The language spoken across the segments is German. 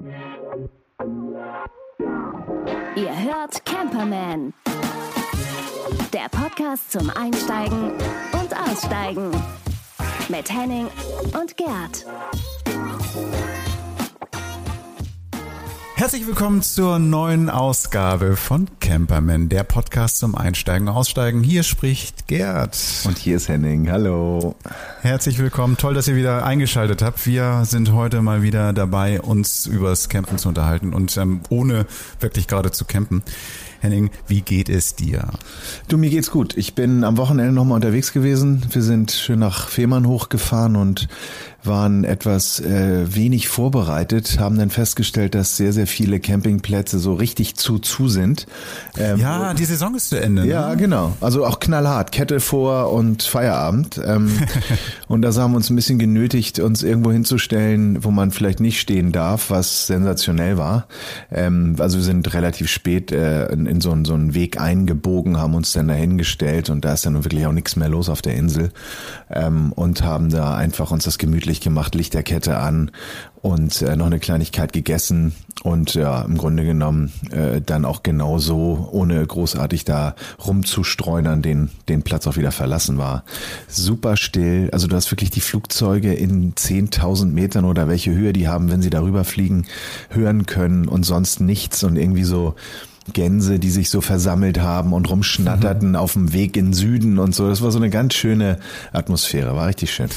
Ihr hört Camperman. Der Podcast zum Einsteigen und Aussteigen. Mit Henning und Gerd. Herzlich willkommen zur neuen Ausgabe von Camperman, der Podcast zum Einsteigen und Aussteigen. Hier spricht Gerd. Und hier ist Henning. Hallo. Herzlich willkommen. Toll, dass ihr wieder eingeschaltet habt. Wir sind heute mal wieder dabei, uns übers Campen zu unterhalten und ähm, ohne wirklich gerade zu campen. Henning, wie geht es dir? Du, mir geht's gut. Ich bin am Wochenende nochmal unterwegs gewesen. Wir sind schön nach Fehmarn hochgefahren und waren etwas äh, wenig vorbereitet, haben dann festgestellt, dass sehr, sehr viele Campingplätze so richtig zu zu sind. Ähm, ja, die Saison ist zu Ende. Ne? Ja, genau. Also auch knallhart. Kette vor und Feierabend. Ähm, und da haben wir uns ein bisschen genötigt, uns irgendwo hinzustellen, wo man vielleicht nicht stehen darf, was sensationell war. Ähm, also wir sind relativ spät äh, in, in so, einen, so einen Weg eingebogen, haben uns dann dahingestellt und da ist dann wirklich auch nichts mehr los auf der Insel ähm, und haben da einfach uns das gemütlich gemütlich gemacht, Lichterkette an und äh, noch eine Kleinigkeit gegessen und ja, im Grunde genommen äh, dann auch genauso, ohne großartig da rumzustreunern, den, den Platz auch wieder verlassen war. Super still, also du hast wirklich die Flugzeuge in 10.000 Metern oder welche Höhe die haben, wenn sie darüber fliegen, hören können und sonst nichts und irgendwie so Gänse, die sich so versammelt haben und rumschnatterten mhm. auf dem Weg in Süden und so. Das war so eine ganz schöne Atmosphäre, war richtig schön.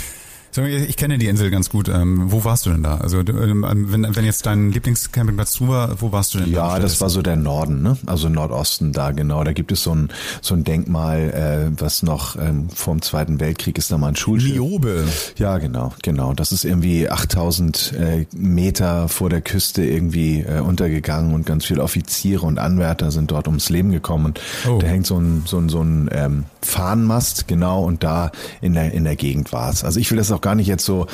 Ich kenne die Insel ganz gut. Ähm, wo warst du denn da? Also ähm, wenn, wenn jetzt dein Lieblingscampingplatz zu war, wo warst du denn? Ja, da? das war so der Norden, ne? Also Nordosten da genau. Da gibt es so ein so ein Denkmal, äh, was noch ähm, vor dem Zweiten Weltkrieg ist da mal ein Schulschiff. Niobe. Ja, genau, genau. Das ist irgendwie 8000 äh, Meter vor der Küste irgendwie äh, untergegangen und ganz viele Offiziere und Anwärter sind dort ums Leben gekommen. Und oh. da hängt so ein so ein so ein ähm, Fahnenmast genau und da in der in der Gegend war es. Also ich will das auch auch gar nicht jetzt so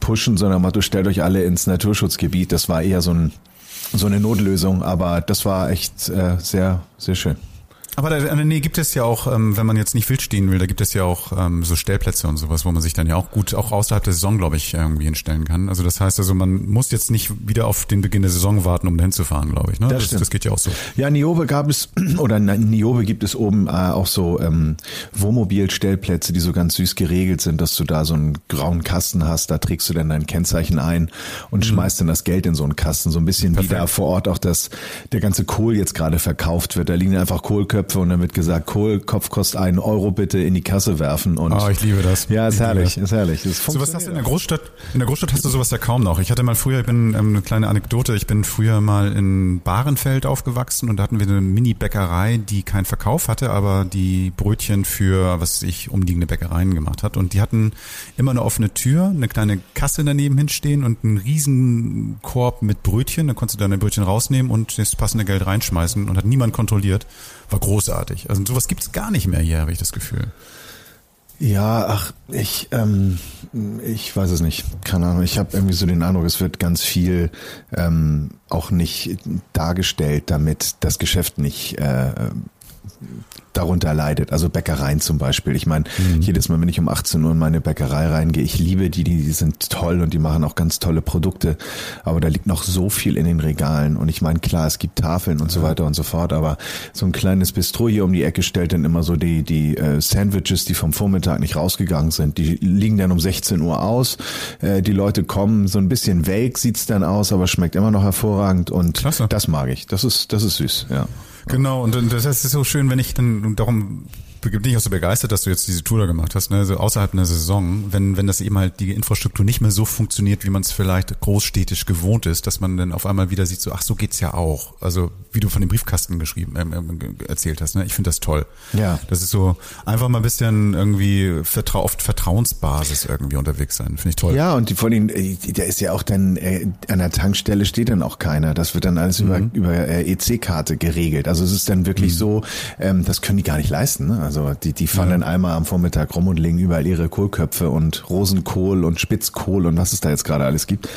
pushen, sondern du stellt euch alle ins Naturschutzgebiet. Das war eher so, ein, so eine Notlösung, aber das war echt äh, sehr, sehr schön. Aber da, äh, nee, gibt es ja auch, ähm, wenn man jetzt nicht wild stehen will, da gibt es ja auch ähm, so Stellplätze und sowas, wo man sich dann ja auch gut, auch außerhalb der Saison, glaube ich, irgendwie hinstellen kann. Also das heißt also, man muss jetzt nicht wieder auf den Beginn der Saison warten, um dahin zu fahren, glaube ich. Ne? Das, das, das, geht ja auch so. Ja, Niobe gab es, oder in Niobe gibt es oben äh, auch so ähm, Wohnmobilstellplätze, die so ganz süß geregelt sind, dass du da so einen grauen Kasten hast, da trägst du dann dein Kennzeichen ein und mhm. schmeißt dann das Geld in so einen Kasten. So ein bisschen Perfekt. wie da vor Ort auch das, der ganze Kohl jetzt gerade verkauft wird. Da liegen einfach Kohlköpfe und dann wird gesagt, Kohlkopf kostet einen Euro bitte in die Kasse werfen. Und oh, ich liebe das. Ja, ist ich herrlich, ist herrlich. So was hast du in der Großstadt? In der Großstadt hast du sowas ja kaum noch. Ich hatte mal früher, ich bin ähm, eine kleine Anekdote, ich bin früher mal in Bahrenfeld aufgewachsen und da hatten wir eine Mini-Bäckerei, die keinen Verkauf hatte, aber die Brötchen für, was ich, umliegende Bäckereien gemacht hat. Und die hatten immer eine offene Tür, eine kleine Kasse daneben hinstehen und einen riesen Korb mit Brötchen. Da konntest du deine Brötchen rausnehmen und das passende Geld reinschmeißen und hat niemand kontrolliert. War großartig. Also sowas gibt es gar nicht mehr hier, habe ich das Gefühl. Ja, ach, ich, ähm, ich weiß es nicht. Keine Ahnung. Ich habe irgendwie so den Eindruck, es wird ganz viel ähm, auch nicht dargestellt, damit das Geschäft nicht äh, darunter leidet. Also Bäckereien zum Beispiel. Ich meine, mhm. jedes Mal, wenn ich um 18 Uhr in meine Bäckerei reingehe, ich liebe die, die sind toll und die machen auch ganz tolle Produkte. Aber da liegt noch so viel in den Regalen. Und ich meine, klar, es gibt Tafeln und ja. so weiter und so fort. Aber so ein kleines Bistro hier um die Ecke stellt dann immer so die, die äh, Sandwiches, die vom Vormittag nicht rausgegangen sind. Die liegen dann um 16 Uhr aus. Äh, die Leute kommen, so ein bisschen welk sieht's dann aus, aber schmeckt immer noch hervorragend. Und Klasse. das mag ich. Das ist, das ist süß, ja. Genau, und das ist so schön, wenn ich dann, darum bin ich auch so begeistert, dass du jetzt diese Tour da gemacht hast, ne? also außerhalb einer Saison, wenn, wenn das eben halt die Infrastruktur nicht mehr so funktioniert, wie man es vielleicht großstädtisch gewohnt ist, dass man dann auf einmal wieder sieht, so, ach, so geht's ja auch. Also, wie du von dem Briefkasten geschrieben, äh, erzählt hast, ne? Ich finde das toll. Ja. Das ist so, einfach mal ein bisschen irgendwie vertrau auf Vertrauensbasis irgendwie unterwegs sein. Finde ich toll. Ja, und die, vor allem, äh, da ist ja auch dann, äh, an der Tankstelle steht dann auch keiner. Das wird dann alles mhm. über, über äh, EC-Karte geregelt. Also es ist dann wirklich mhm. so, ähm, das können die gar nicht leisten, ne? Also die, die fahren ja. dann einmal am Vormittag rum und legen überall ihre Kohlköpfe und Rosenkohl und Spitzkohl und was es da jetzt gerade alles gibt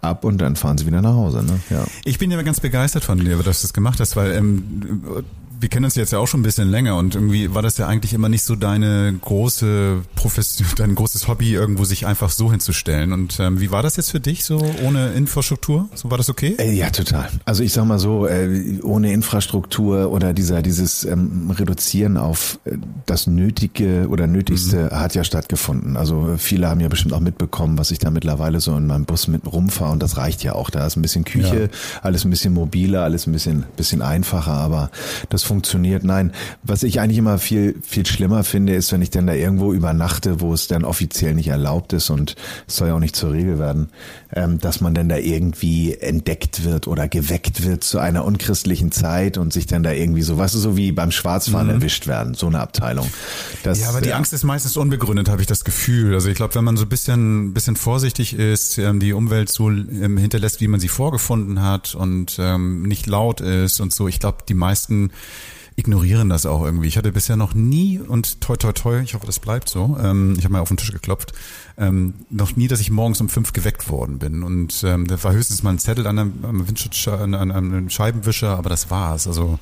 ab und dann fahren sie wieder nach Hause. Ne? Ja. Ich bin ja ganz begeistert von dir, dass du das gemacht hast, weil ähm, wir kennen uns jetzt ja auch schon ein bisschen länger und irgendwie war das ja eigentlich immer nicht so deine große Profession, dein großes Hobby, irgendwo sich einfach so hinzustellen. Und ähm, wie war das jetzt für dich so ohne Infrastruktur? So war das okay? Äh, ja, total. Also ich sag mal so, äh, ohne Infrastruktur oder dieser dieses ähm, Reduzieren auf äh, das Nötige oder Nötigste mhm. hat ja stattgefunden. Also viele haben ja bestimmt auch mitbekommen, was ich da mittlerweile so in meinem Bus mit rumfahre und das reicht ja auch. Da ist ein bisschen Küche, ja. alles ein bisschen mobiler, alles ein bisschen bisschen einfacher, aber das funktioniert. Nein, was ich eigentlich immer viel, viel schlimmer finde, ist, wenn ich dann da irgendwo übernachte, wo es dann offiziell nicht erlaubt ist und es soll ja auch nicht zur Regel werden, ähm, dass man dann da irgendwie entdeckt wird oder geweckt wird zu einer unchristlichen Zeit und sich dann da irgendwie so, weißt du, so wie beim Schwarzfahren mhm. erwischt werden, so eine Abteilung. Das, ja, aber die Angst ist meistens unbegründet, habe ich das Gefühl. Also ich glaube, wenn man so ein bisschen, bisschen vorsichtig ist, ähm, die Umwelt so ähm, hinterlässt, wie man sie vorgefunden hat und ähm, nicht laut ist und so, ich glaube, die meisten ignorieren das auch irgendwie. Ich hatte bisher noch nie, und toi toi toi, ich hoffe, das bleibt so, ähm, ich habe mal auf den Tisch geklopft, ähm, noch nie, dass ich morgens um fünf geweckt worden bin. Und ähm, da war höchstens mal ein Zettel an einem, einem Windschutz, an, an einem Scheibenwischer, aber das war's. Also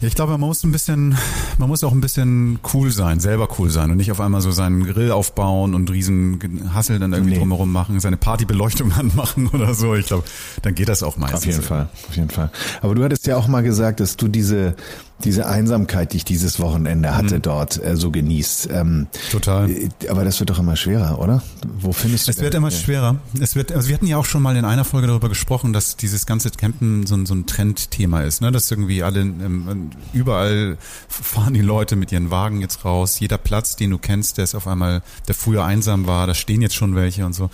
ja, ich glaube, man muss ein bisschen, man muss auch ein bisschen cool sein, selber cool sein und nicht auf einmal so seinen Grill aufbauen und riesen Hassel dann irgendwie nee. drumherum machen, seine Partybeleuchtung anmachen oder so. Ich glaube, dann geht das auch meistens. Auf jeden Fall, auf jeden Fall. Aber du hattest ja auch mal gesagt, dass du diese diese Einsamkeit, die ich dieses Wochenende hatte, mhm. dort äh, so genießt. Ähm, Total. Äh, aber das wird doch immer schwerer, oder? Wo findest du Es wird immer schwerer. Es wird, also wir hatten ja auch schon mal in einer Folge darüber gesprochen, dass dieses ganze Campen so, ein so ein Trendthema ist, ne? Dass irgendwie alle ähm, überall fahren die Leute mit ihren Wagen jetzt raus. Jeder Platz, den du kennst, der ist auf einmal, der früher einsam war, da stehen jetzt schon welche und so.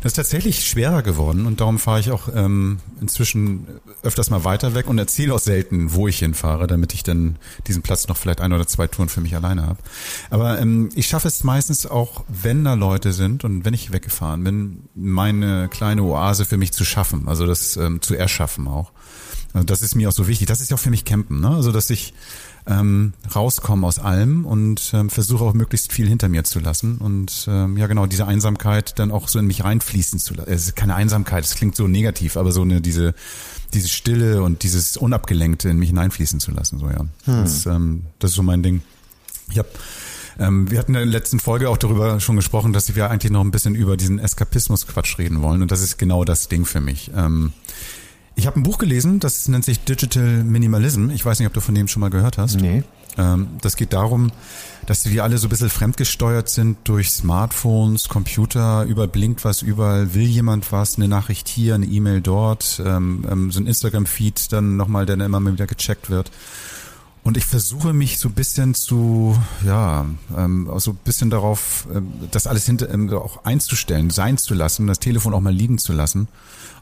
Das ist tatsächlich schwerer geworden und darum fahre ich auch ähm, inzwischen öfters mal weiter weg und erzähle auch selten, wo ich hinfahre, damit ich dann diesen Platz noch vielleicht ein oder zwei Touren für mich alleine habe. Aber ähm, ich schaffe es meistens auch, wenn da Leute sind und wenn ich weggefahren bin, meine kleine Oase für mich zu schaffen, also das ähm, zu erschaffen auch. Also das ist mir auch so wichtig. Das ist ja auch für mich Campen, ne? Also dass ich ähm, rauskomme aus allem und ähm, versuche auch möglichst viel hinter mir zu lassen und ähm, ja genau diese Einsamkeit dann auch so in mich reinfließen zu lassen. Es ist keine Einsamkeit, es klingt so negativ, aber so eine diese diese Stille und dieses Unabgelenkte in mich hineinfließen zu lassen. So ja, hm. das, ähm, das ist so mein Ding. Ich habe ähm, wir hatten in der letzten Folge auch darüber schon gesprochen, dass wir eigentlich noch ein bisschen über diesen Eskapismus-Quatsch reden wollen. Und das ist genau das Ding für mich. Ich habe ein Buch gelesen, das nennt sich Digital Minimalism. Ich weiß nicht, ob du von dem schon mal gehört hast. Nee. Ähm, das geht darum, dass wir alle so ein bisschen fremdgesteuert sind durch Smartphones, Computer, überall blinkt was, überall will jemand was, eine Nachricht hier, eine E-Mail dort, ähm, ähm, so ein Instagram-Feed dann nochmal, der dann immer wieder gecheckt wird. Und ich versuche mich so ein bisschen zu, ja, ähm, so ein bisschen darauf, ähm, das alles hinter, ähm, auch einzustellen, sein zu lassen, das Telefon auch mal liegen zu lassen,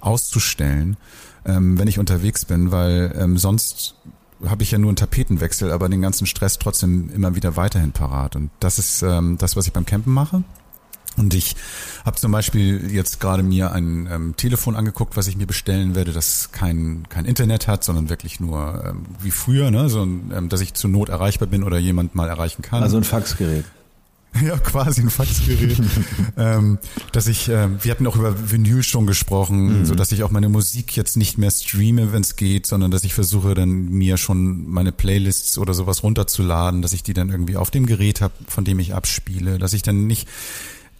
auszustellen ähm, wenn ich unterwegs bin, weil ähm, sonst habe ich ja nur einen Tapetenwechsel, aber den ganzen Stress trotzdem immer wieder weiterhin parat. Und das ist ähm, das, was ich beim Campen mache. Und ich habe zum Beispiel jetzt gerade mir ein ähm, Telefon angeguckt, was ich mir bestellen werde, das kein, kein Internet hat, sondern wirklich nur ähm, wie früher, ne? so, ähm, dass ich zur Not erreichbar bin oder jemand mal erreichen kann. Also ein Faxgerät. Ja, quasi ein Faxgerät. ähm, dass ich, äh, wir hatten auch über Vinyl schon gesprochen, mhm. so dass ich auch meine Musik jetzt nicht mehr streame, wenn es geht, sondern dass ich versuche dann mir schon meine Playlists oder sowas runterzuladen, dass ich die dann irgendwie auf dem Gerät habe, von dem ich abspiele, dass ich dann nicht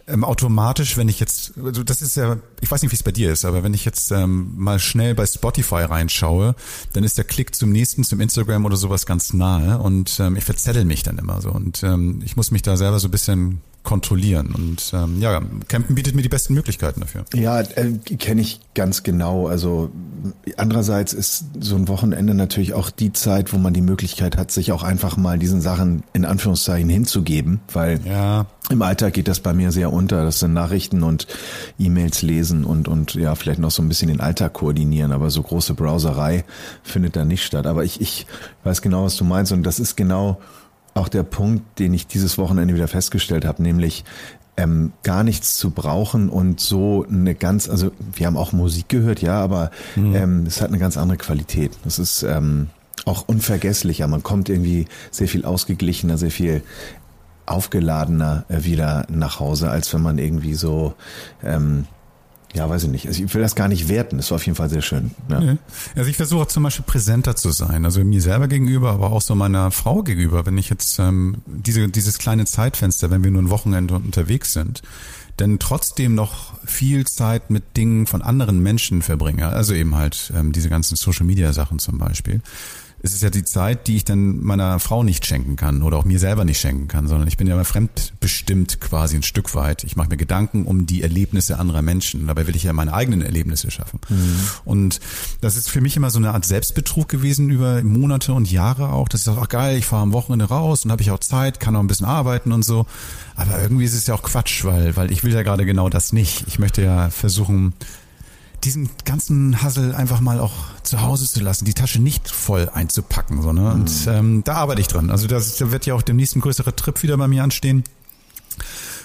ähm, automatisch, wenn ich jetzt, also das ist ja, ich weiß nicht, wie es bei dir ist, aber wenn ich jetzt ähm, mal schnell bei Spotify reinschaue, dann ist der Klick zum nächsten, zum Instagram oder sowas ganz nahe und ähm, ich verzettel mich dann immer so und ähm, ich muss mich da selber so ein bisschen kontrollieren. Und ähm, ja, Campen bietet mir die besten Möglichkeiten dafür. Ja, äh, kenne ich ganz genau. Also andererseits ist so ein Wochenende natürlich auch die Zeit, wo man die Möglichkeit hat, sich auch einfach mal diesen Sachen in Anführungszeichen hinzugeben, weil ja. im Alltag geht das bei mir sehr unter. Das sind Nachrichten und E-Mails lesen und und ja vielleicht noch so ein bisschen den Alltag koordinieren, aber so große Browserei findet da nicht statt. Aber ich ich weiß genau, was du meinst und das ist genau auch der Punkt, den ich dieses Wochenende wieder festgestellt habe, nämlich ähm, gar nichts zu brauchen und so eine ganz, also wir haben auch Musik gehört, ja, aber mhm. ähm, es hat eine ganz andere Qualität. Das ist ähm, auch unvergesslicher. Man kommt irgendwie sehr viel ausgeglichener, sehr viel aufgeladener äh, wieder nach Hause, als wenn man irgendwie so ähm, ja, weiß ich nicht. Also ich will das gar nicht werten. Es war auf jeden Fall sehr schön. Ja. Ja. Also ich versuche zum Beispiel präsenter zu sein, also mir selber gegenüber, aber auch so meiner Frau gegenüber, wenn ich jetzt ähm, diese, dieses kleine Zeitfenster, wenn wir nur ein Wochenende unterwegs sind, denn trotzdem noch viel Zeit mit Dingen von anderen Menschen verbringe, also eben halt ähm, diese ganzen Social-Media-Sachen zum Beispiel, es ist ja die Zeit, die ich dann meiner Frau nicht schenken kann oder auch mir selber nicht schenken kann, sondern ich bin ja immer fremdbestimmt quasi ein Stück weit. Ich mache mir Gedanken um die Erlebnisse anderer Menschen. Dabei will ich ja meine eigenen Erlebnisse schaffen. Mhm. Und das ist für mich immer so eine Art Selbstbetrug gewesen über Monate und Jahre auch. Das ist auch geil, ich fahre am Wochenende raus und habe ich auch Zeit, kann auch ein bisschen arbeiten und so. Aber irgendwie ist es ja auch Quatsch, weil, weil ich will ja gerade genau das nicht. Ich möchte ja versuchen, diesen ganzen Hassel einfach mal auch zu Hause zu lassen, die Tasche nicht voll einzupacken. So, ne? Mhm. Und ähm, da arbeite ich dran. Also das, da wird ja auch demnächst ein größerer Trip wieder bei mir anstehen,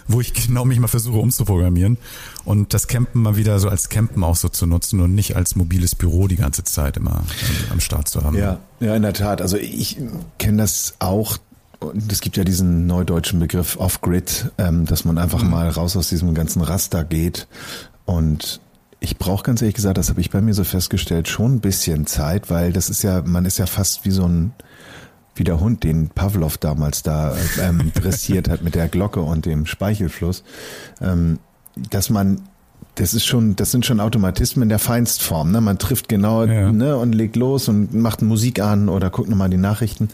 wo ich genau mich mal versuche umzuprogrammieren und das Campen mal wieder so als Campen auch so zu nutzen und nicht als mobiles Büro die ganze Zeit immer am Start zu haben. Ja, ja, in der Tat. Also ich kenne das auch und es gibt ja diesen neudeutschen Begriff Off-Grid, ähm, dass man einfach mhm. mal raus aus diesem ganzen Raster geht und ich brauche ganz ehrlich gesagt, das habe ich bei mir so festgestellt, schon ein bisschen Zeit, weil das ist ja, man ist ja fast wie so ein wie der Hund, den Pavlov damals da ähm, dressiert hat mit der Glocke und dem Speichelfluss, ähm, dass man das ist schon, das sind schon Automatismen der Feinstform. Ne? Man trifft genau ja. ne, und legt los und macht Musik an oder guckt nochmal die Nachrichten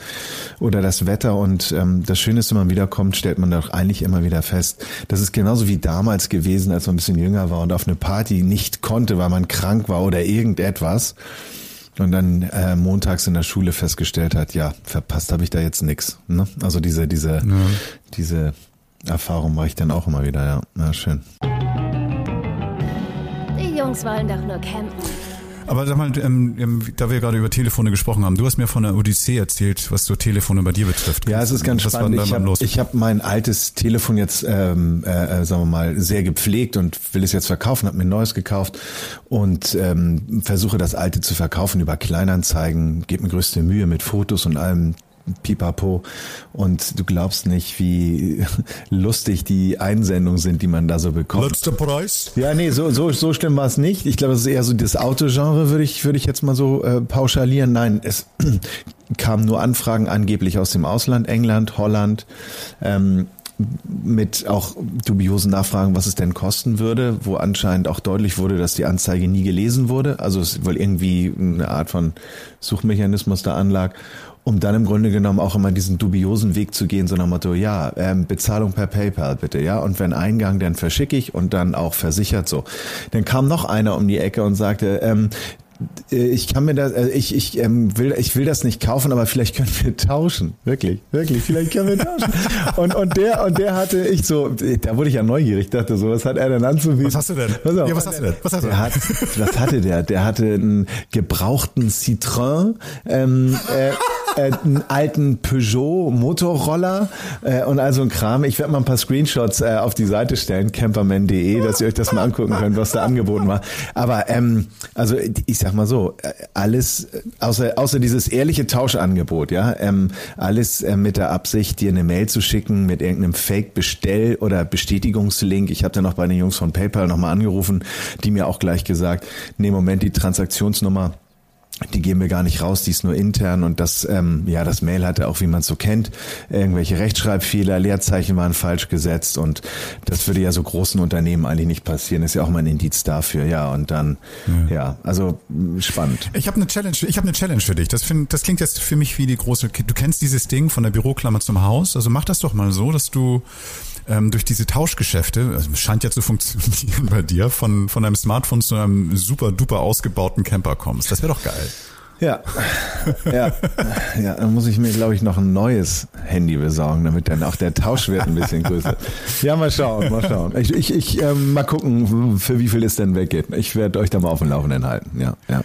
oder das Wetter. Und ähm, das Schöne ist, wenn man wiederkommt, stellt man doch eigentlich immer wieder fest, das ist genauso wie damals gewesen, als man ein bisschen jünger war und auf eine Party nicht konnte, weil man krank war oder irgendetwas. Und dann äh, montags in der Schule festgestellt hat, ja, verpasst habe ich da jetzt nix. Ne? Also diese, diese, ja. diese Erfahrung mache ich dann auch immer wieder, ja. Ja, schön. Jungs wollen doch nur campen. Aber sag mal, ähm, ähm, da wir gerade über Telefone gesprochen haben, du hast mir von der Odyssee erzählt, was so Telefone bei dir betrifft. Ja, es ist ganz was spannend. Ich habe hab mein altes Telefon jetzt, ähm, äh, äh, sagen wir mal, sehr gepflegt und will es jetzt verkaufen, habe mir ein neues gekauft und ähm, versuche das alte zu verkaufen über Kleinanzeigen, gebe mir größte Mühe mit Fotos und allem pipapo. Und du glaubst nicht, wie lustig die Einsendungen sind, die man da so bekommt. Letzter Preis? Ja, nee, so, so, so schlimm war es nicht. Ich glaube, es ist eher so das Autogenre, würde ich, würde ich jetzt mal so äh, pauschalieren. Nein, es kamen nur Anfragen angeblich aus dem Ausland, England, Holland, ähm, mit auch dubiosen Nachfragen, was es denn kosten würde, wo anscheinend auch deutlich wurde, dass die Anzeige nie gelesen wurde. Also es wohl irgendwie eine Art von Suchmechanismus da anlag um dann im Grunde genommen auch immer diesen dubiosen Weg zu gehen, so nach Motto, ja, ähm, Bezahlung per PayPal bitte, ja, und wenn Eingang, dann verschicke ich und dann auch versichert so. Dann kam noch einer um die Ecke und sagte, ähm, äh, ich kann mir das, äh, ich, ich ähm, will, ich will das nicht kaufen, aber vielleicht können wir tauschen. Wirklich, wirklich, vielleicht können wir tauschen. Und, und der, und der hatte ich so, da wurde ich ja neugierig, dachte so, was hat er denn anzubieten? Was hast du denn? Pass auf, ja, was hast du denn? Was hast du denn? Hat, was hatte der? Der hatte einen gebrauchten Citroën, ähm, äh, äh, einen alten Peugeot Motorroller äh, und also ein Kram. Ich werde mal ein paar Screenshots äh, auf die Seite stellen, camperman.de, dass ihr euch das mal angucken könnt, was da angeboten war. Aber ähm, also ich sag mal so, äh, alles äh, außer außer dieses ehrliche Tauschangebot, ja, ähm, alles äh, mit der Absicht, dir eine Mail zu schicken mit irgendeinem Fake-Bestell- oder Bestätigungslink. Ich habe dann noch bei den Jungs von PayPal nochmal angerufen, die mir auch gleich gesagt, nee, Moment, die Transaktionsnummer die geben wir gar nicht raus, die ist nur intern und das, ähm, ja, das Mail hatte auch, wie man es so kennt, irgendwelche Rechtschreibfehler, Leerzeichen waren falsch gesetzt und das würde ja so großen Unternehmen eigentlich nicht passieren, ist ja auch mal ein Indiz dafür, ja, und dann, ja, ja also spannend. Ich habe eine Challenge, ich habe eine Challenge für dich. Das, find, das klingt jetzt für mich wie die große, du kennst dieses Ding von der Büroklammer zum Haus, also mach das doch mal so, dass du ähm, durch diese Tauschgeschäfte, also scheint ja zu funktionieren bei dir, von, von einem Smartphone zu einem super duper ausgebauten Camper kommst. Das wäre doch geil. Ja, ja, ja, dann muss ich mir, glaube ich, noch ein neues Handy besorgen, damit dann auch der Tauschwert ein bisschen größer. Ja, mal schauen, mal schauen. Ich, ich, ich ähm, mal gucken, für wie viel es denn weggeht. Ich werde euch da mal auf dem Laufenden halten. Ja, ja.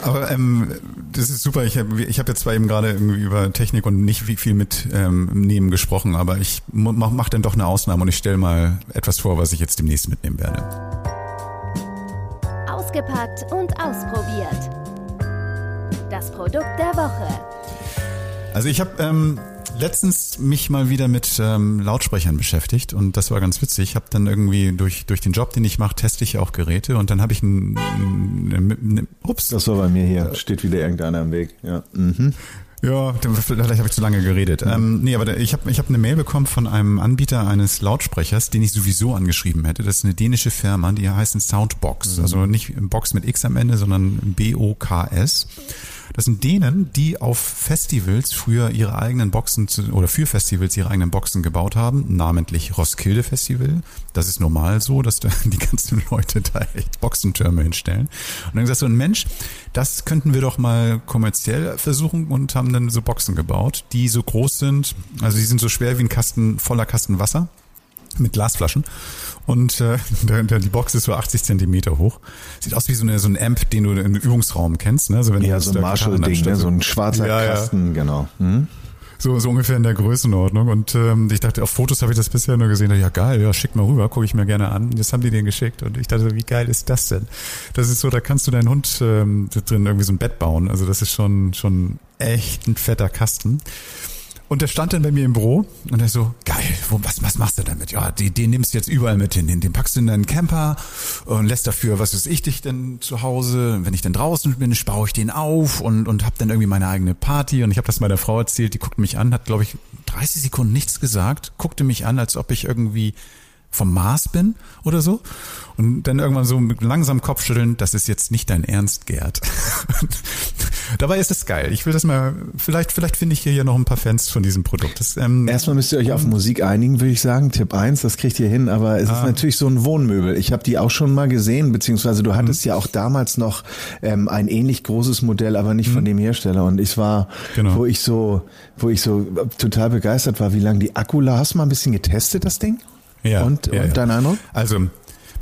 Aber ähm, das ist super. Ich habe ich hab jetzt zwar eben gerade irgendwie über Technik und nicht wie viel mitnehmen ähm, gesprochen, aber ich mach, mach dann doch eine Ausnahme und ich stelle mal etwas vor, was ich jetzt demnächst mitnehmen werde. Ausgepackt und ausprobiert. Das Produkt der Woche. Also ich habe ähm, letztens mich mal wieder mit ähm, Lautsprechern beschäftigt und das war ganz witzig. Ich habe dann irgendwie durch durch den Job, den ich mache, teste ich auch Geräte und dann habe ich ein, ein, ein, ups. Das war bei mir hier. Steht wieder irgendeiner im Weg. Ja. Mhm. Ja, vielleicht habe ich zu lange geredet. Ja. Ähm, nee, aber ich habe ich hab eine Mail bekommen von einem Anbieter eines Lautsprechers, den ich sowieso angeschrieben hätte. Das ist eine dänische Firma, die heißen Soundbox. Mhm. Also nicht Box mit X am Ende, sondern B-O-K-S. Das sind denen, die auf Festivals früher ihre eigenen Boxen zu, oder für Festivals ihre eigenen Boxen gebaut haben, namentlich Roskilde Festival. Das ist normal so, dass da die ganzen Leute da echt Boxentürme hinstellen. Und dann gesagt so ein Mensch, das könnten wir doch mal kommerziell versuchen und haben dann so Boxen gebaut, die so groß sind, also die sind so schwer wie ein Kasten voller Kasten Wasser mit Glasflaschen. Und äh, der, der, die Box ist so 80 Zentimeter hoch. Sieht aus wie so, eine, so ein Amp, den du im Übungsraum kennst. Ne? Also wenn ja, so ein Marshall-Ding, ne? so ein schwarzer ja, Kasten, ja. genau. Hm? So, so ungefähr in der Größenordnung. Und ähm, ich dachte, auf Fotos habe ich das bisher nur gesehen. Ja, geil, ja, schick mal rüber, gucke ich mir gerne an. Das haben die denen geschickt. Und ich dachte, wie geil ist das denn? Das ist so, da kannst du deinen Hund ähm, drin irgendwie so ein Bett bauen. Also das ist schon, schon echt ein fetter Kasten. Und der stand dann bei mir im Büro und er so, geil, wo, was, was machst du damit? Ja, den, den nimmst du jetzt überall mit hin. Den, den packst du in deinen Camper und lässt dafür, was ist ich dich denn zu Hause? Wenn ich dann draußen bin, baue ich den auf und, und hab dann irgendwie meine eigene Party. Und ich habe das meiner Frau erzählt, die guckte mich an, hat, glaube ich, 30 Sekunden nichts gesagt, guckte mich an, als ob ich irgendwie vom Mars bin oder so. Und dann irgendwann so mit langsam Kopfschütteln, das ist jetzt nicht dein Ernst, Gerd. Dabei ist es geil. Ich will das mal, vielleicht, vielleicht finde ich hier, hier noch ein paar Fans von diesem Produkt. Das, ähm, Erstmal müsst ihr euch auf Musik einigen, würde ich sagen. Tipp eins, das kriegt ihr hin, aber es ah. ist natürlich so ein Wohnmöbel. Ich habe die auch schon mal gesehen, beziehungsweise du hattest mhm. ja auch damals noch ähm, ein ähnlich großes Modell, aber nicht mhm. von dem Hersteller. Und ich war, genau. wo ich so, wo ich so total begeistert war, wie lange die Akku Hast du mal ein bisschen getestet, das Ding? Ja. Und, ja, und ja. dein Eindruck? Also,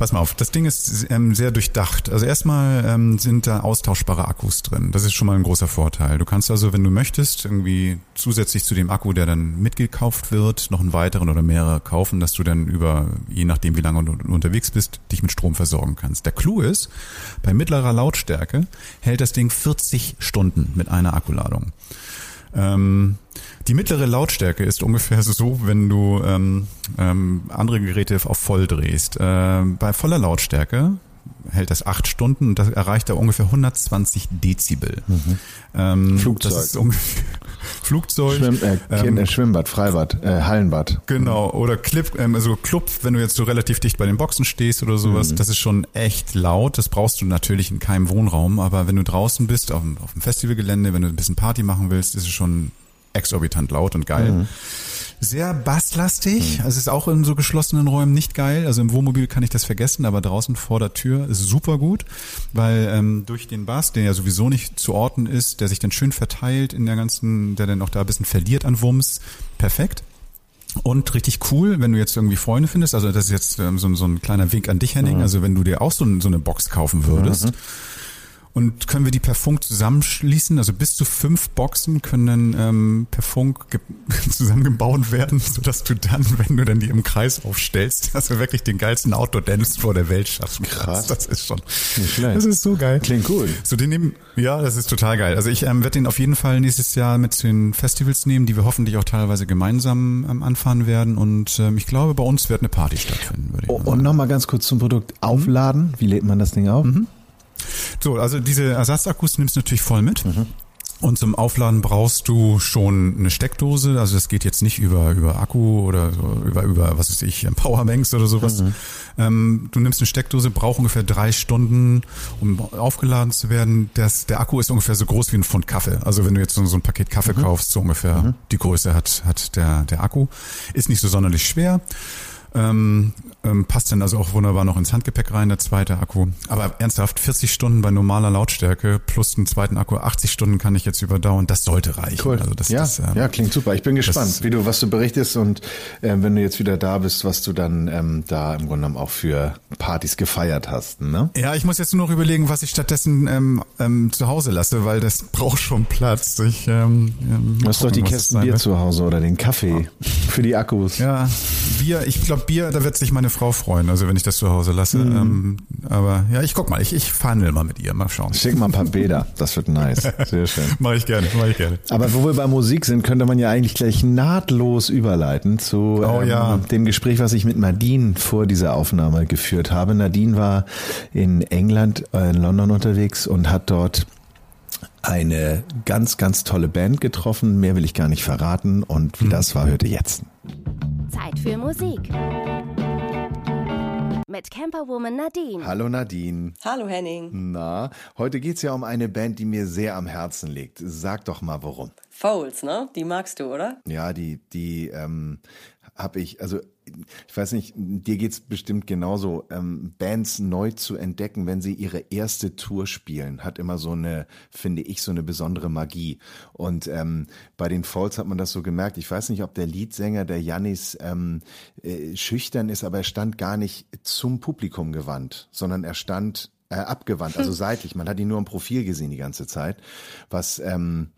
pass mal auf, das Ding ist ähm, sehr durchdacht. Also erstmal ähm, sind da austauschbare Akkus drin. Das ist schon mal ein großer Vorteil. Du kannst also, wenn du möchtest, irgendwie zusätzlich zu dem Akku, der dann mitgekauft wird, noch einen weiteren oder mehrere kaufen, dass du dann über, je nachdem wie lange du unterwegs bist, dich mit Strom versorgen kannst. Der Clou ist, bei mittlerer Lautstärke hält das Ding 40 Stunden mit einer Akkuladung. Ähm, die mittlere Lautstärke ist ungefähr so, wenn du ähm, ähm, andere Geräte auf voll drehst. Äh, bei voller Lautstärke hält das acht Stunden und das erreicht da ungefähr 120 Dezibel. Mhm. Ähm, Flugzeug. Das ist ungefähr Flugzeug. Schwimm, äh, ähm, äh, Schwimmbad, Freibad, äh, Hallenbad. Genau, oder Clip, ähm, also Club, wenn du jetzt so relativ dicht bei den Boxen stehst oder sowas, mhm. das ist schon echt laut. Das brauchst du natürlich in keinem Wohnraum, aber wenn du draußen bist, auf, auf dem Festivalgelände, wenn du ein bisschen Party machen willst, ist es schon exorbitant laut und geil. Mhm. Sehr basslastig, mhm. also es ist auch in so geschlossenen Räumen nicht geil. Also im Wohnmobil kann ich das vergessen, aber draußen vor der Tür ist super gut, weil ähm, durch den Bass, der ja sowieso nicht zu orten ist, der sich dann schön verteilt in der ganzen, der dann auch da ein bisschen verliert an Wumms, perfekt. Und richtig cool, wenn du jetzt irgendwie Freunde findest, also das ist jetzt ähm, so, so ein kleiner Wink an dich, Henning, mhm. also wenn du dir auch so, so eine Box kaufen würdest, mhm und können wir die per Funk zusammenschließen? Also bis zu fünf Boxen können ähm, per Funk zusammengebaut werden, sodass du dann, wenn du dann die im Kreis aufstellst, dass du wirklich den geilsten Outdoor-Dance vor der Welt schaffen Krass. Das ist schon. Nicht schlecht. Das ist so geil. Klingt cool. So den nehmen, ja, das ist total geil. Also ich ähm, werde den auf jeden Fall nächstes Jahr mit zu den Festivals nehmen, die wir hoffentlich auch teilweise gemeinsam ähm, anfahren werden. Und ähm, ich glaube, bei uns wird eine Party stattfinden. Würde ich oh, und nochmal ganz kurz zum Produkt aufladen. Wie lädt man das Ding auf? Mhm. So, also diese Ersatzakkus nimmst du natürlich voll mit. Mhm. Und zum Aufladen brauchst du schon eine Steckdose. Also das geht jetzt nicht über, über Akku oder über, über, was weiß ich, Powerbanks oder sowas. Mhm. Ähm, du nimmst eine Steckdose, braucht ungefähr drei Stunden, um aufgeladen zu werden. Das, der Akku ist ungefähr so groß wie ein Pfund Kaffee. Also wenn du jetzt so, so ein Paket Kaffee mhm. kaufst, so ungefähr mhm. die Größe hat, hat der, der Akku. Ist nicht so sonderlich schwer. Ähm, ähm, passt dann also auch wunderbar noch ins Handgepäck rein, der zweite Akku. Aber ernsthaft, 40 Stunden bei normaler Lautstärke plus einen zweiten Akku, 80 Stunden kann ich jetzt überdauern. Das sollte reichen. Cool. Also das, ja, das, ähm, ja, klingt super. Ich bin gespannt, wie du, was du berichtest und äh, wenn du jetzt wieder da bist, was du dann ähm, da im Grunde genommen auch für Partys gefeiert hast. Ne? Ja, ich muss jetzt nur noch überlegen, was ich stattdessen ähm, ähm, zu Hause lasse, weil das braucht schon Platz. Ich, ähm, ähm, hast doch die Kästen Bier zu Hause oder den Kaffee für die Akkus. Ja, Bier, ich glaube, glaube, Bier, da wird sich meine Frau freuen, also wenn ich das zu Hause lasse. Mhm. Ähm, aber ja, ich guck mal, ich, ich verhandle mal mit ihr, mal schauen. Schick mal ein paar Bilder, das wird nice. Sehr schön. mach ich gerne, mach ich gerne. Aber wo wir bei Musik sind, könnte man ja eigentlich gleich nahtlos überleiten zu oh, ähm, ja. dem Gespräch, was ich mit Nadine vor dieser Aufnahme geführt habe. Nadine war in England, äh, in London unterwegs und hat dort eine ganz, ganz tolle Band getroffen. Mehr will ich gar nicht verraten. Und wie hm. das war, hört ihr jetzt. Zeit für Musik. Mit Camperwoman Nadine. Hallo Nadine. Hallo Henning. Na, heute geht es ja um eine Band, die mir sehr am Herzen liegt. Sag doch mal warum. Fouls, ne? Die magst du, oder? Ja, die, die ähm, habe ich, also ich weiß nicht, dir geht's bestimmt genauso. Ähm, Bands neu zu entdecken, wenn sie ihre erste Tour spielen, hat immer so eine, finde ich, so eine besondere Magie. Und ähm, bei den Falls hat man das so gemerkt. Ich weiß nicht, ob der Leadsänger, der Jannis, ähm, äh, schüchtern ist, aber er stand gar nicht zum Publikum gewandt, sondern er stand äh, abgewandt, also seitlich. Man hat ihn nur im Profil gesehen die ganze Zeit, was ähm,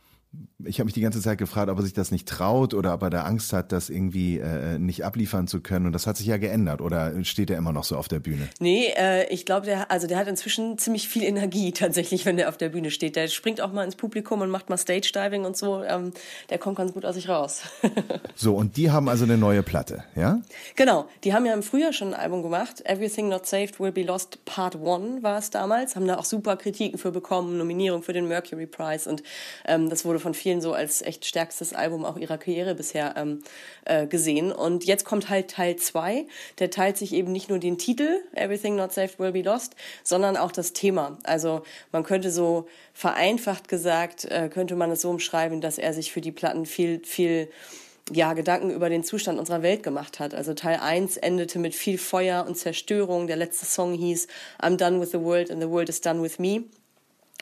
ich habe mich die ganze Zeit gefragt, ob er sich das nicht traut oder ob er da Angst hat, das irgendwie äh, nicht abliefern zu können. Und das hat sich ja geändert. Oder steht er immer noch so auf der Bühne? Nee, äh, ich glaube, der, also der hat inzwischen ziemlich viel Energie tatsächlich, wenn der auf der Bühne steht. Der springt auch mal ins Publikum und macht mal Stage Diving und so. Ähm, der kommt ganz gut aus sich raus. so, und die haben also eine neue Platte, ja? Genau, die haben ja im Frühjahr schon ein Album gemacht. Everything Not Saved Will Be Lost Part One war es damals. Haben da auch super Kritiken für bekommen, Nominierung für den Mercury Prize. Und ähm, das wurde von vielen so als echt stärkstes Album auch ihrer Karriere bisher ähm, äh, gesehen. Und jetzt kommt halt Teil 2. Der teilt sich eben nicht nur den Titel, Everything Not Saved Will Be Lost, sondern auch das Thema. Also man könnte so vereinfacht gesagt, äh, könnte man es so umschreiben, dass er sich für die Platten viel, viel ja, Gedanken über den Zustand unserer Welt gemacht hat. Also Teil 1 endete mit viel Feuer und Zerstörung. Der letzte Song hieß I'm done with the world and the world is done with me.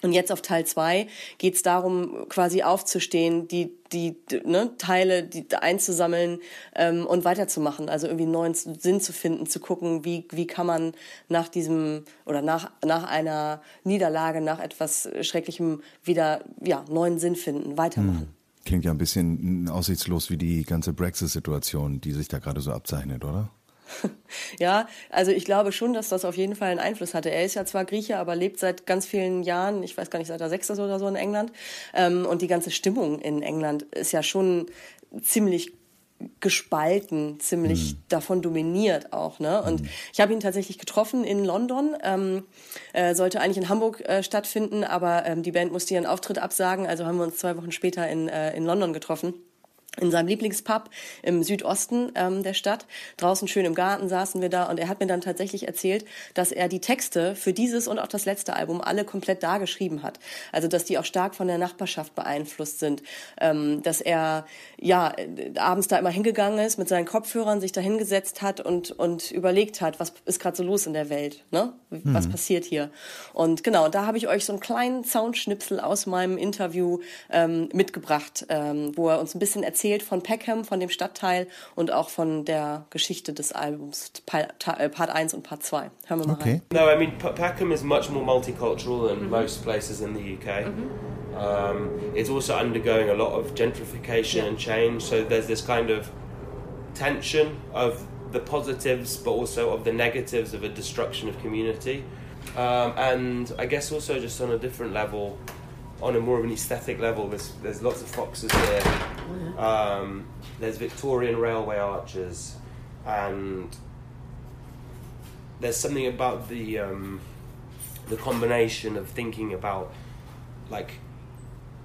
Und jetzt auf Teil zwei geht es darum, quasi aufzustehen, die, die ne, Teile die, einzusammeln ähm, und weiterzumachen. Also irgendwie einen neuen Sinn zu finden, zu gucken, wie, wie kann man nach diesem oder nach, nach einer Niederlage, nach etwas Schrecklichem wieder ja, neuen Sinn finden, weitermachen. Hm. Klingt ja ein bisschen aussichtslos wie die ganze Brexit-Situation, die sich da gerade so abzeichnet, oder? Ja, also ich glaube schon, dass das auf jeden Fall einen Einfluss hatte. Er ist ja zwar Grieche, aber lebt seit ganz vielen Jahren, ich weiß gar nicht, seit er sechs ist oder so in England. Ähm, und die ganze Stimmung in England ist ja schon ziemlich gespalten, ziemlich mhm. davon dominiert auch. Ne? Und mhm. ich habe ihn tatsächlich getroffen in London. Ähm, äh, sollte eigentlich in Hamburg äh, stattfinden, aber ähm, die Band musste ihren Auftritt absagen. Also haben wir uns zwei Wochen später in, äh, in London getroffen in seinem Lieblingspub im Südosten ähm, der Stadt. Draußen schön im Garten saßen wir da und er hat mir dann tatsächlich erzählt, dass er die Texte für dieses und auch das letzte Album alle komplett da geschrieben hat. Also dass die auch stark von der Nachbarschaft beeinflusst sind. Ähm, dass er ja abends da immer hingegangen ist mit seinen Kopfhörern, sich da hingesetzt hat und, und überlegt hat, was ist gerade so los in der Welt, ne? Was mhm. passiert hier? Und genau, da habe ich euch so einen kleinen Soundschnipsel aus meinem Interview ähm, mitgebracht, ähm, wo er uns ein bisschen erzählt, erzählt von Peckham, von dem Stadtteil und auch von der Geschichte des Albums, äh, Part 1 und Part 2. Hören wir mal okay. rein. No, I mean, Peckham is much more multicultural than mm -hmm. most places in the UK. Mm -hmm. um, it's also undergoing a lot of gentrification yeah. and change, so there's this kind of tension of the positives but also of the negatives of a destruction of community. Um, and I guess also just on a different level, on a more of an aesthetic level, there's there's lots of foxes here. Um, there's Victorian railway arches, and there's something about the um, the combination of thinking about like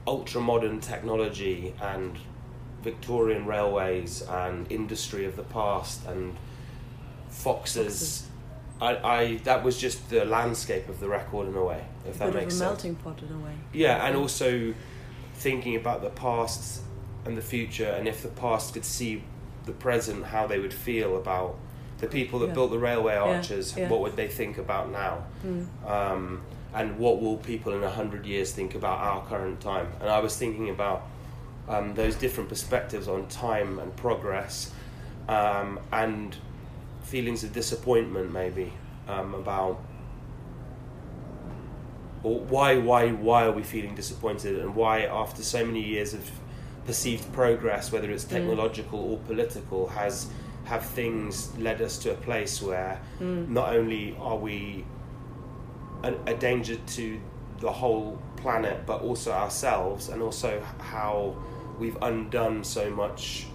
ultra modern technology and Victorian railways and industry of the past and foxes. I, I that was just the landscape of the record in a way, if that makes sense. a melting pot in a way. Yeah, and also thinking about the past and the future, and if the past could see the present, how they would feel about the people that yeah. built the railway arches. Yeah, yeah. What would they think about now? Mm. Um, and what will people in a hundred years think about our current time? And I was thinking about um, those different perspectives on time and progress, um, and feelings of disappointment maybe um, about why why why are we feeling disappointed and why after so many years of perceived progress whether it's mm. technological mm. or political has have things led us to a place where not only are we a, a danger to the whole planet, but also ourselves, and also how we've undone so much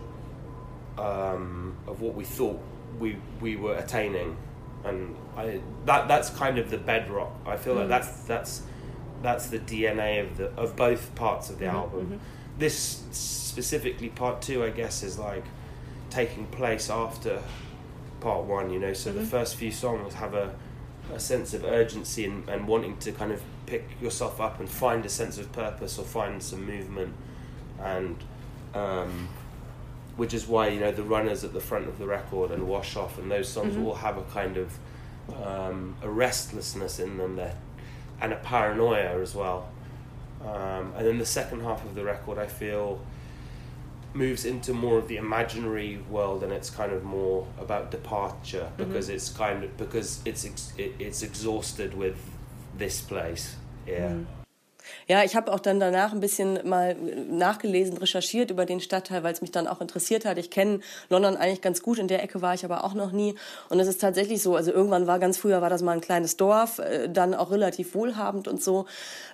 um, of what we thought we we were attaining, and I that that's kind of the bedrock. I feel like that's that's that's the DNA of the of both parts of the album. This specifically part two, I guess, is like taking place after part one. You know, so the first few songs have a a sense of urgency and, and wanting to kind of pick yourself up and find a sense of purpose or find some movement. And um, which is why you know the runners at the front of the record and wash off and those songs all have a kind of um, a restlessness in them there and a paranoia as well um, and then the second half of the record I feel moves into more of the imaginary world and it's kind of more about departure because it's kind of because it's ex- it, it's exhausted with this place. Yeah Ja, ich habe auch dann danach ein bisschen mal nachgelesen, recherchiert über den Stadtteil, weil es mich dann auch interessiert hat. Ich kenne London eigentlich ganz gut, in der Ecke war ich aber auch noch nie. Und es ist tatsächlich so, also irgendwann war ganz früher war das mal ein kleines Dorf, äh, dann auch relativ wohlhabend und so.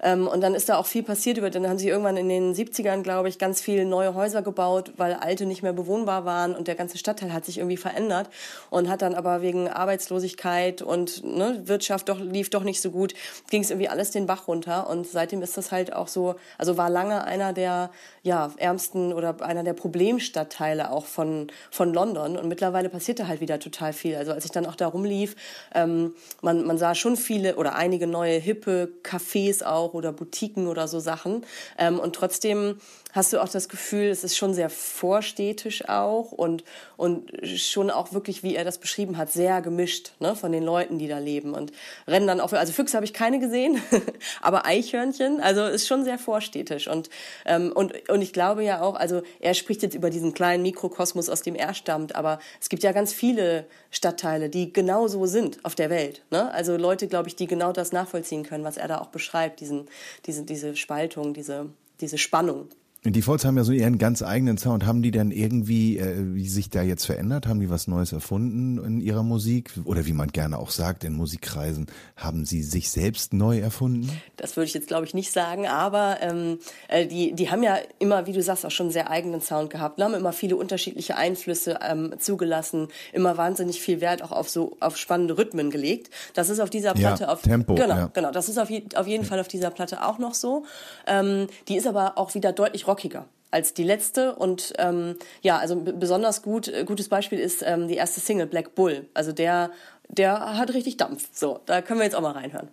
Ähm, Und dann ist da auch viel passiert. Dann haben sie irgendwann in den 70ern, glaube ich, ganz viele neue Häuser gebaut, weil alte nicht mehr bewohnbar waren und der ganze Stadtteil hat sich irgendwie verändert und hat dann aber wegen Arbeitslosigkeit und ne, Wirtschaft doch lief doch nicht so gut, ging es irgendwie alles den Bach runter und seitdem ist das halt auch so, also war lange einer der ja, ärmsten oder einer der Problemstadtteile auch von, von London. Und mittlerweile passierte halt wieder total viel. Also als ich dann auch da rumlief, ähm, man, man sah schon viele oder einige neue hippe Cafés auch oder Boutiquen oder so Sachen. Ähm, und trotzdem hast du auch das Gefühl, es ist schon sehr vorstädtisch auch und, und schon auch wirklich, wie er das beschrieben hat, sehr gemischt ne, von den Leuten, die da leben. Und rennen dann auch, also Füchse habe ich keine gesehen, aber Eichhörnchen, also ist schon sehr vorstädtisch und, ähm, und, und ich glaube ja auch, also er spricht jetzt über diesen kleinen Mikrokosmos, aus dem er stammt, aber es gibt ja ganz viele Stadtteile, die genau so sind auf der Welt. Ne? Also Leute, glaube ich, die genau das nachvollziehen können, was er da auch beschreibt, diesen, diese, diese Spaltung, diese, diese Spannung. Die Folds haben ja so ihren ganz eigenen Sound. Haben die denn irgendwie, äh, wie sich da jetzt verändert? Haben die was Neues erfunden in ihrer Musik? Oder wie man gerne auch sagt in Musikkreisen, haben sie sich selbst neu erfunden? Das würde ich jetzt, glaube ich, nicht sagen, aber ähm, äh, die, die haben ja immer, wie du sagst, auch schon einen sehr eigenen Sound gehabt, haben immer viele unterschiedliche Einflüsse ähm, zugelassen, immer wahnsinnig viel Wert auch auf so auf spannende Rhythmen gelegt. Das ist auf dieser Ja, Platte auf Tempo, genau, ja. genau, das ist auf, je, auf jeden Fall auf dieser Platte auch noch so. Ähm, die ist aber auch wieder deutlich rockiger als die letzte und ähm, ja, also besonders gut äh, gutes Beispiel ist ähm, die erste Single Black Bull. Also der der hat richtig Dampf. So, da können wir jetzt auch mal reinhören.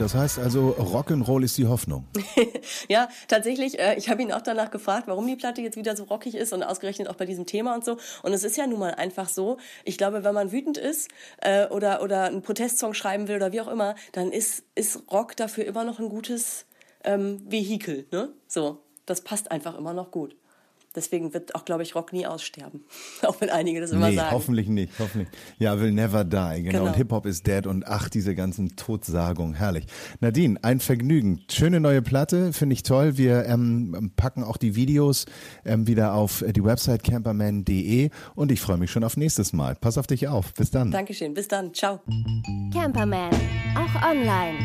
Das heißt also, Rock'n'Roll ist die Hoffnung. Ja, tatsächlich. Äh, ich habe ihn auch danach gefragt, warum die Platte jetzt wieder so rockig ist und ausgerechnet auch bei diesem Thema und so. Und es ist ja nun mal einfach so. Ich glaube, wenn man wütend ist äh, oder oder einen Protestsong schreiben will oder wie auch immer, dann ist ist Rock dafür immer noch ein gutes ähm, Vehikel. Ne? So, das passt einfach immer noch gut. Deswegen wird auch, glaube ich, Rock nie aussterben. auch wenn einige das immer nee, sagen. hoffentlich nicht, hoffentlich. Ja, will never die, genau. Genau. Und Hip-Hop is dead und ach, diese ganzen Todsagungen, herrlich. Nadine, ein Vergnügen. Schöne neue Platte, finde ich toll. Wir ähm, packen auch die Videos ähm, wieder auf die Website camperman.de und ich freue mich schon auf nächstes Mal. Pass auf dich auf. Bis dann. Dankeschön. Bis dann. Ciao. Camperman, auch online.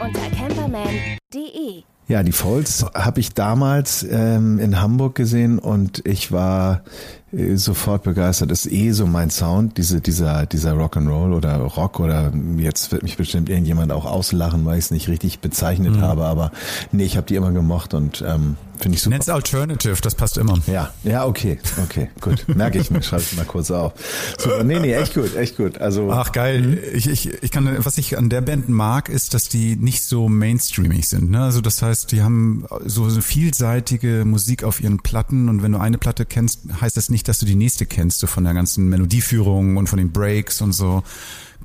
Unter camperman.de. Ja, die Folds habe ich damals ähm, in Hamburg gesehen und ich war sofort begeistert. Das ist eh so mein Sound, diese, dieser, dieser Rock'n'Roll oder Rock oder jetzt wird mich bestimmt irgendjemand auch auslachen, weil ich es nicht richtig bezeichnet habe, aber nee, ich habe die immer gemocht und ähm, finde ich super. Netz Alternative, das passt immer. Ja, ja, okay, okay, gut. Merke ich mir, schreibe ich mal kurz auf. Super, nee, nee, echt gut, echt gut. Also Ach geil. Ich, ich, ich kann, was ich an der Band mag, ist, dass die nicht so mainstreamig sind. Ne? Also das heißt, die haben so, so vielseitige Musik auf ihren Platten und wenn du eine Platte kennst, heißt das nicht nicht, dass du die nächste kennst, so von der ganzen Melodieführung und von den Breaks und so.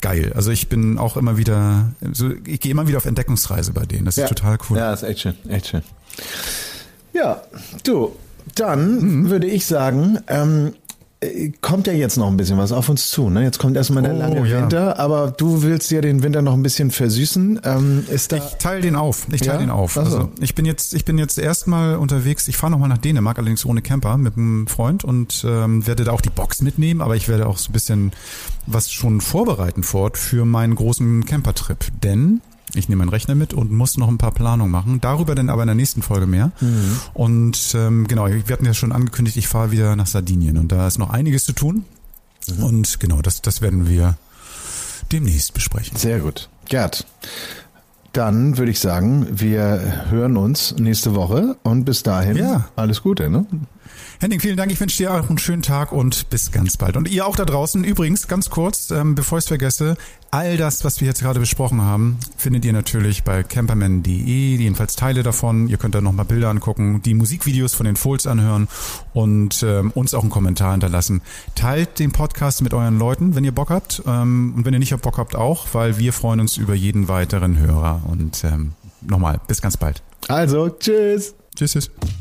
Geil. Also ich bin auch immer wieder, so, ich gehe immer wieder auf Entdeckungsreise bei denen. Das ist ja. total cool. Ja, ist echt schön, echt schön. Ja, du, dann mhm. würde ich sagen, ähm, äh, kommt ja jetzt noch ein bisschen was auf uns zu. Ne? Jetzt kommt erstmal der oh, lange ja. Winter, aber du willst ja den Winter noch ein bisschen versüßen. Ähm, ist da ich teile den auf. Ich teile ja? den auf. Also. also ich bin jetzt, ich bin jetzt erstmal unterwegs. Ich fahre nochmal nach Dänemark, allerdings ohne Camper mit einem Freund und ähm, werde da auch die Box mitnehmen, aber ich werde auch so ein bisschen was schon vorbereiten fort für meinen großen Campertrip. Denn ich nehme meinen Rechner mit und muss noch ein paar Planungen machen. Darüber dann aber in der nächsten Folge mehr. Mhm. Und ähm, genau, wir hatten ja schon angekündigt, ich fahre wieder nach Sardinien und da ist noch einiges zu tun. Mhm. Und genau, das, das werden wir demnächst besprechen. Sehr gut. Gerd, dann würde ich sagen, wir hören uns nächste Woche und bis dahin ja. alles Gute. Ne? Henning, vielen Dank. Ich wünsche dir auch einen schönen Tag und bis ganz bald. Und ihr auch da draußen. Übrigens, ganz kurz, ähm, bevor ich es vergesse, all das, was wir jetzt gerade besprochen haben, findet ihr natürlich bei camperman.de, jedenfalls Teile davon. Ihr könnt da nochmal Bilder angucken, die Musikvideos von den Folds anhören und ähm, uns auch einen Kommentar hinterlassen. Teilt den Podcast mit euren Leuten, wenn ihr Bock habt. Ähm, und wenn ihr nicht Bock habt, auch, weil wir freuen uns über jeden weiteren Hörer. Und ähm, nochmal, bis ganz bald. Also, tschüss. Tschüss, tschüss.